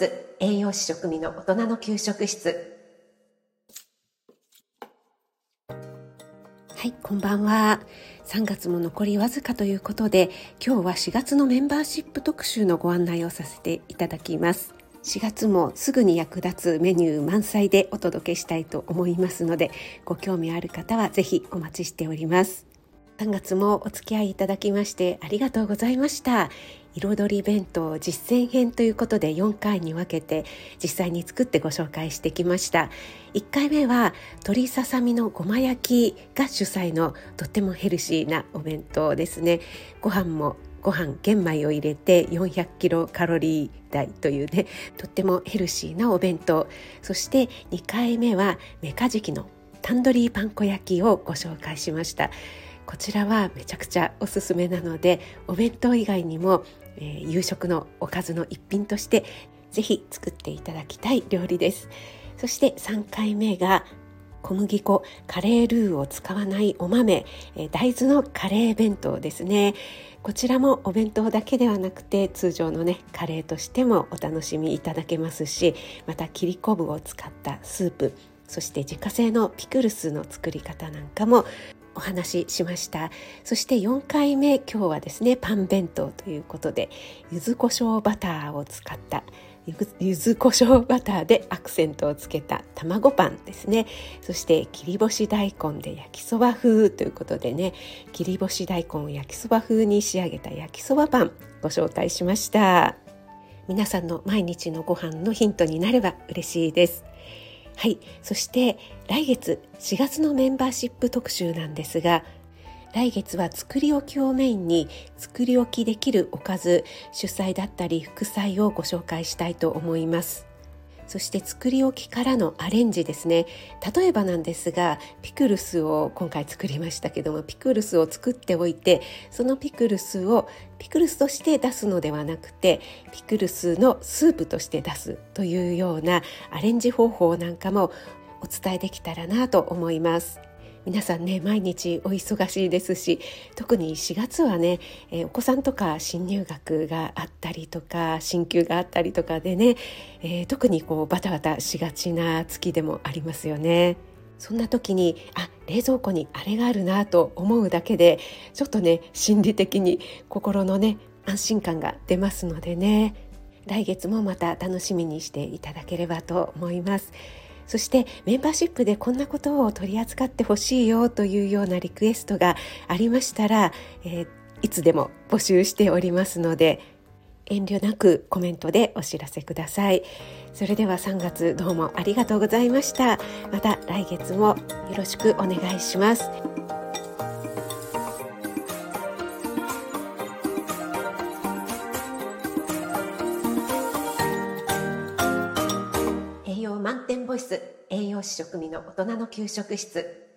ス栄養士食味の大人の給食室。はいこんばんは。3月も残りわずかということで今日は4月のメンバーシップ特集のご案内をさせていただきます。4月もすぐに役立つメニュー満載でお届けしたいと思いますのでご興味ある方はぜひお待ちしております。3月もお付き合いいただきましてありがとうございました。彩り弁当実践編ということで4回に分けて実際に作ってご紹介してきました。1回目は鶏ささみのごま焼きが主催のとってもヘルシーなお弁当ですね。ご飯もご飯玄米を入れて400キロカロリー台というねとってもヘルシーなお弁当。そして2回目はメカジキのタンドリーパン粉焼きをご紹介しました。こちらはめちゃくちゃおすすめなのでお弁当以外にも、えー、夕食のおかずの一品としてぜひ作っていただきたい料理です。そして3回目が小麦粉カレールーを使わないお豆、えー、大豆のカレー弁当ですね。こちらもお弁当だけではなくて通常のねカレーとしてもお楽しみいただけますしまた切り昆布を使ったスープそして自家製のピクルスの作り方なんかもお話ししました。そして4回目今日はですねパン弁当ということで柚子胡椒バターを使った柚子胡椒バターでアクセントをつけた卵パンですね。そして切り干し大根で焼きそば風ということでね切り干し大根を焼きそば風に仕上げた焼きそばパンご紹介しました。皆さんの毎日のご飯のヒントになれば嬉しいです。はい。そして来月4月のメンバーシップ特集なんですが来月は作り置きをメインに作り置きできるおかず主菜だったり副菜をご紹介したいと思います。そして作り置きからのアレンジですね例えばなんですがピクルスを今回作りましたけどもピクルスを作っておいてそのピクルスをピクルスとして出すのではなくてピクルスのスープとして出すというようなアレンジ方法なんかもお伝えできたらなと思います。皆さんね毎日お忙しいですし特に4月はね、えー、お子さんとか新入学があったりとか進級があったりとかでね、えー、特にこうバタバタしがちな月でもありますよね。そんな時にあ冷蔵庫にあれがあるなと思うだけでちょっとね心理的に心のね安心感が出ますのでね来月もまた楽しみにしていただければと思います。そしてメンバーシップでこんなことを取り扱ってほしいよというようなリクエストがありましたら、えー、いつでも募集しておりますので遠慮なくコメントでお知らせください。それでは3月どうもありがとうございました。また来月もよろしくお願いします。栄養満点ボイス栄養士食味の大人の給食室。